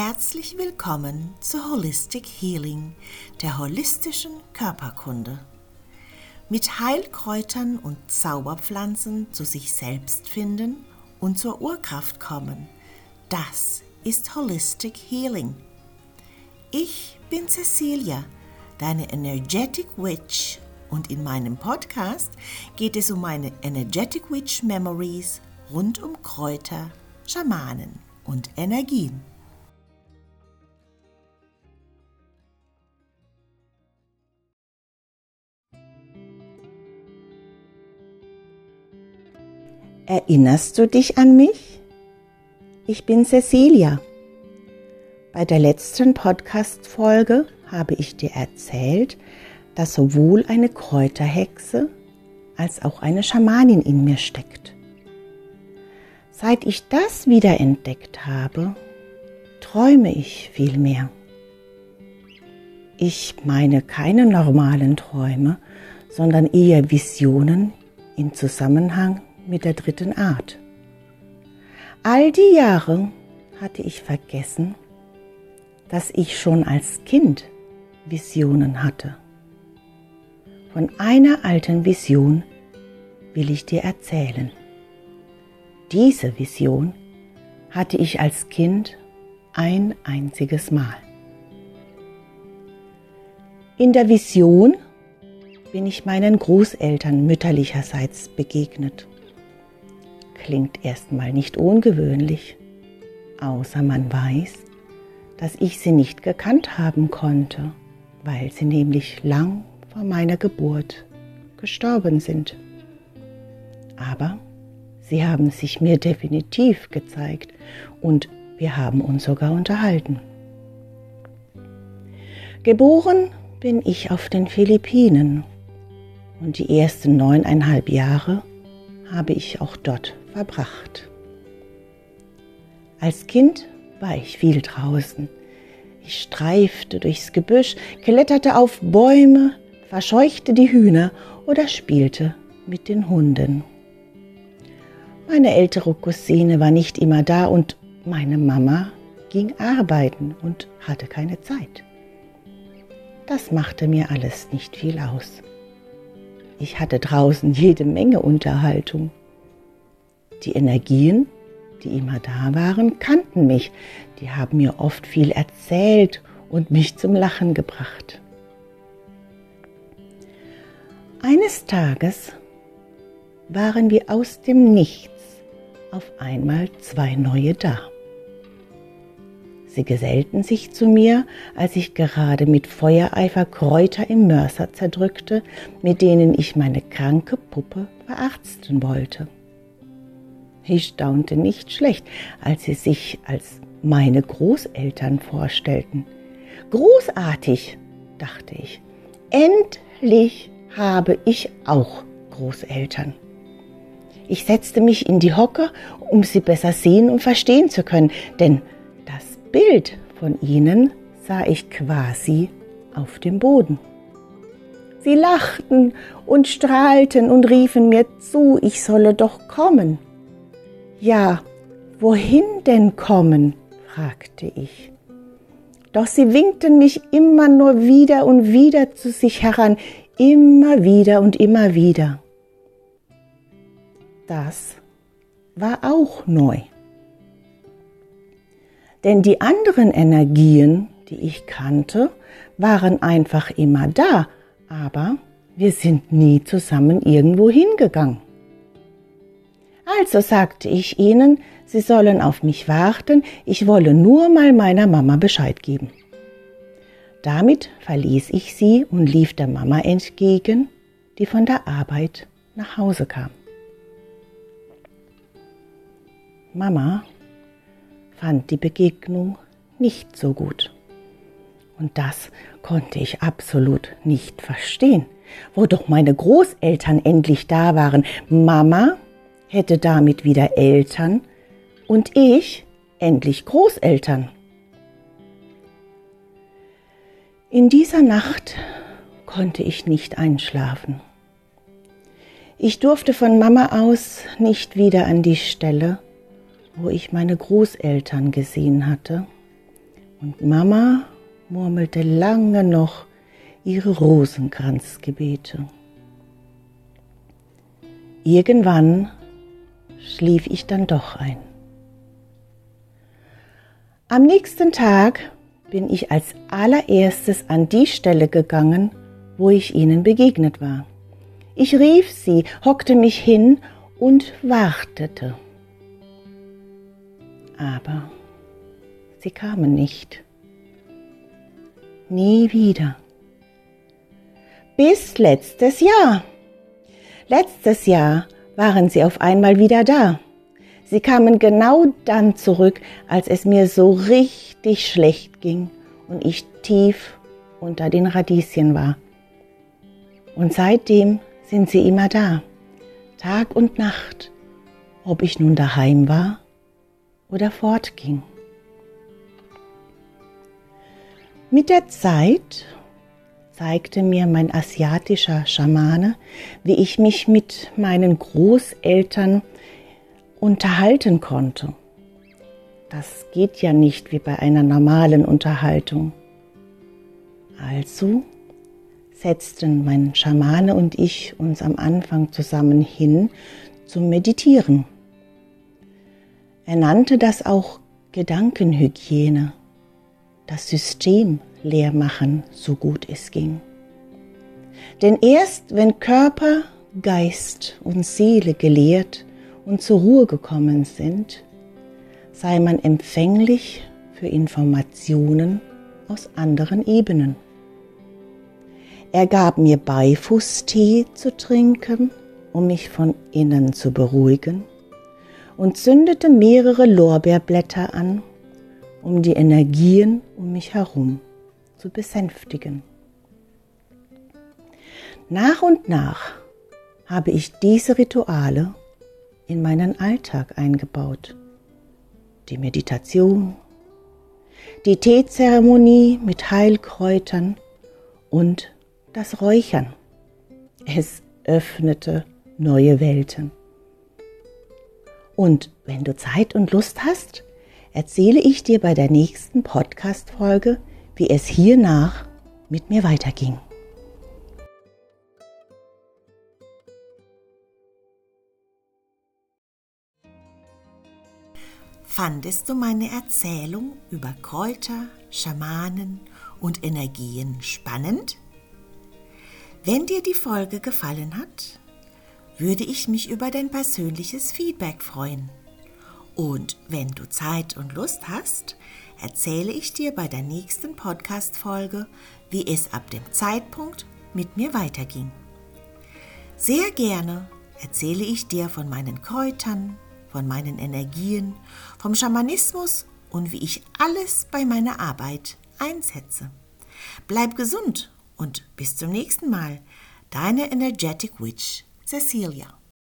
Herzlich willkommen zu Holistic Healing, der holistischen Körperkunde. Mit Heilkräutern und Zauberpflanzen zu sich selbst finden und zur Urkraft kommen. Das ist Holistic Healing. Ich bin Cecilia, deine Energetic Witch und in meinem Podcast geht es um meine Energetic Witch Memories rund um Kräuter, Schamanen und Energien. Erinnerst du dich an mich? Ich bin Cecilia. Bei der letzten Podcast-Folge habe ich dir erzählt, dass sowohl eine Kräuterhexe als auch eine Schamanin in mir steckt. Seit ich das wiederentdeckt habe, träume ich viel mehr. Ich meine keine normalen Träume, sondern eher Visionen in Zusammenhang mit der dritten Art. All die Jahre hatte ich vergessen, dass ich schon als Kind Visionen hatte. Von einer alten Vision will ich dir erzählen. Diese Vision hatte ich als Kind ein einziges Mal. In der Vision bin ich meinen Großeltern mütterlicherseits begegnet klingt erstmal nicht ungewöhnlich, außer man weiß, dass ich sie nicht gekannt haben konnte, weil sie nämlich lang vor meiner Geburt gestorben sind. Aber sie haben sich mir definitiv gezeigt und wir haben uns sogar unterhalten. Geboren bin ich auf den Philippinen und die ersten neuneinhalb Jahre habe ich auch dort verbracht. Als Kind war ich viel draußen. Ich streifte durchs Gebüsch, kletterte auf Bäume, verscheuchte die Hühner oder spielte mit den Hunden. Meine ältere Cousine war nicht immer da und meine Mama ging arbeiten und hatte keine Zeit. Das machte mir alles nicht viel aus. Ich hatte draußen jede Menge Unterhaltung. Die Energien, die immer da waren, kannten mich. Die haben mir oft viel erzählt und mich zum Lachen gebracht. Eines Tages waren wir aus dem Nichts auf einmal zwei neue da. Sie gesellten sich zu mir, als ich gerade mit Feuereifer Kräuter im Mörser zerdrückte, mit denen ich meine kranke Puppe verarzten wollte. Ich staunte nicht schlecht, als sie sich als meine Großeltern vorstellten. Großartig, dachte ich. Endlich habe ich auch Großeltern. Ich setzte mich in die Hocke, um sie besser sehen und verstehen zu können, denn das Bild von ihnen sah ich quasi auf dem Boden. Sie lachten und strahlten und riefen mir zu, ich solle doch kommen. Ja, wohin denn kommen? fragte ich. Doch sie winkten mich immer nur wieder und wieder zu sich heran, immer wieder und immer wieder. Das war auch neu. Denn die anderen Energien, die ich kannte, waren einfach immer da, aber wir sind nie zusammen irgendwo hingegangen. Also sagte ich ihnen, sie sollen auf mich warten, ich wolle nur mal meiner Mama Bescheid geben. Damit verließ ich sie und lief der Mama entgegen, die von der Arbeit nach Hause kam. Mama fand die Begegnung nicht so gut. Und das konnte ich absolut nicht verstehen. Wo doch meine Großeltern endlich da waren, Mama hätte damit wieder Eltern und ich endlich Großeltern. In dieser Nacht konnte ich nicht einschlafen. Ich durfte von Mama aus nicht wieder an die Stelle, wo ich meine Großeltern gesehen hatte, und Mama murmelte lange noch ihre Rosenkranzgebete. Irgendwann schlief ich dann doch ein. Am nächsten Tag bin ich als allererstes an die Stelle gegangen, wo ich ihnen begegnet war. Ich rief sie, hockte mich hin und wartete. Aber sie kamen nicht. Nie wieder. Bis letztes Jahr. Letztes Jahr waren sie auf einmal wieder da. Sie kamen genau dann zurück, als es mir so richtig schlecht ging und ich tief unter den Radieschen war. Und seitdem sind sie immer da, Tag und Nacht, ob ich nun daheim war oder fortging. Mit der Zeit zeigte mir mein asiatischer Schamane, wie ich mich mit meinen Großeltern unterhalten konnte. Das geht ja nicht wie bei einer normalen Unterhaltung. Also setzten mein Schamane und ich uns am Anfang zusammen hin zum Meditieren. Er nannte das auch Gedankenhygiene, das System leer machen, so gut es ging. Denn erst wenn Körper, Geist und Seele gelehrt und zur Ruhe gekommen sind, sei man empfänglich für Informationen aus anderen Ebenen. Er gab mir Beifußtee zu trinken, um mich von innen zu beruhigen, und zündete mehrere Lorbeerblätter an, um die Energien um mich herum zu besänftigen. Nach und nach habe ich diese Rituale in meinen Alltag eingebaut. Die Meditation, die Teezeremonie mit Heilkräutern und das Räuchern. Es öffnete neue Welten. Und wenn du Zeit und Lust hast, erzähle ich dir bei der nächsten Podcast-Folge, wie es hiernach mit mir weiterging. Fandest du meine Erzählung über Kräuter, Schamanen und Energien spannend? Wenn dir die Folge gefallen hat, würde ich mich über dein persönliches Feedback freuen. Und wenn du Zeit und Lust hast, erzähle ich dir bei der nächsten Podcast-Folge, wie es ab dem Zeitpunkt mit mir weiterging. Sehr gerne erzähle ich dir von meinen Kräutern, von meinen Energien, vom Schamanismus und wie ich alles bei meiner Arbeit einsetze. Bleib gesund und bis zum nächsten Mal. Deine Energetic Witch, Cecilia.